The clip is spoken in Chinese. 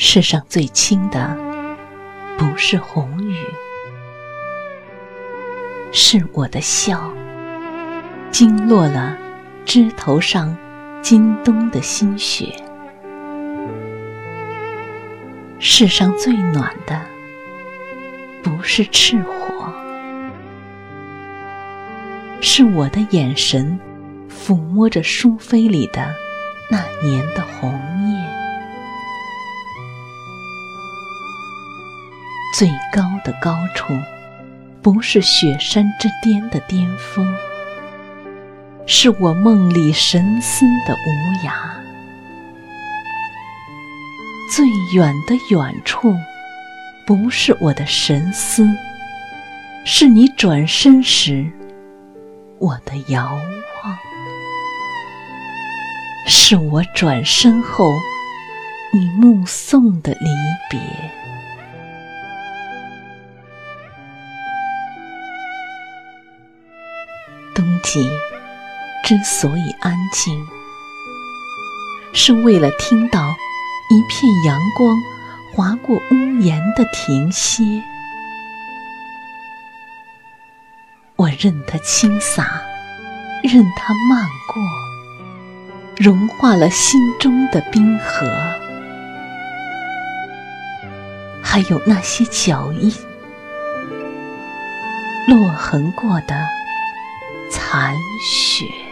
世上最轻的，不是红雨，是我的笑，惊落了枝头上今冬的新雪。世上最暖的，不是赤火，是我的眼神抚摸着书扉里的那年的红叶。最高的高处，不是雪山之巅的巅峰，是我梦里神思的无涯；最远的远处，不是我的神思，是你转身时我的遥望；是我转身后你目送的冬季之所以安静，是为了听到一片阳光划过屋檐的停歇。我任它轻洒，任它漫过，融化了心中的冰河，还有那些脚印，落痕过的。残雪。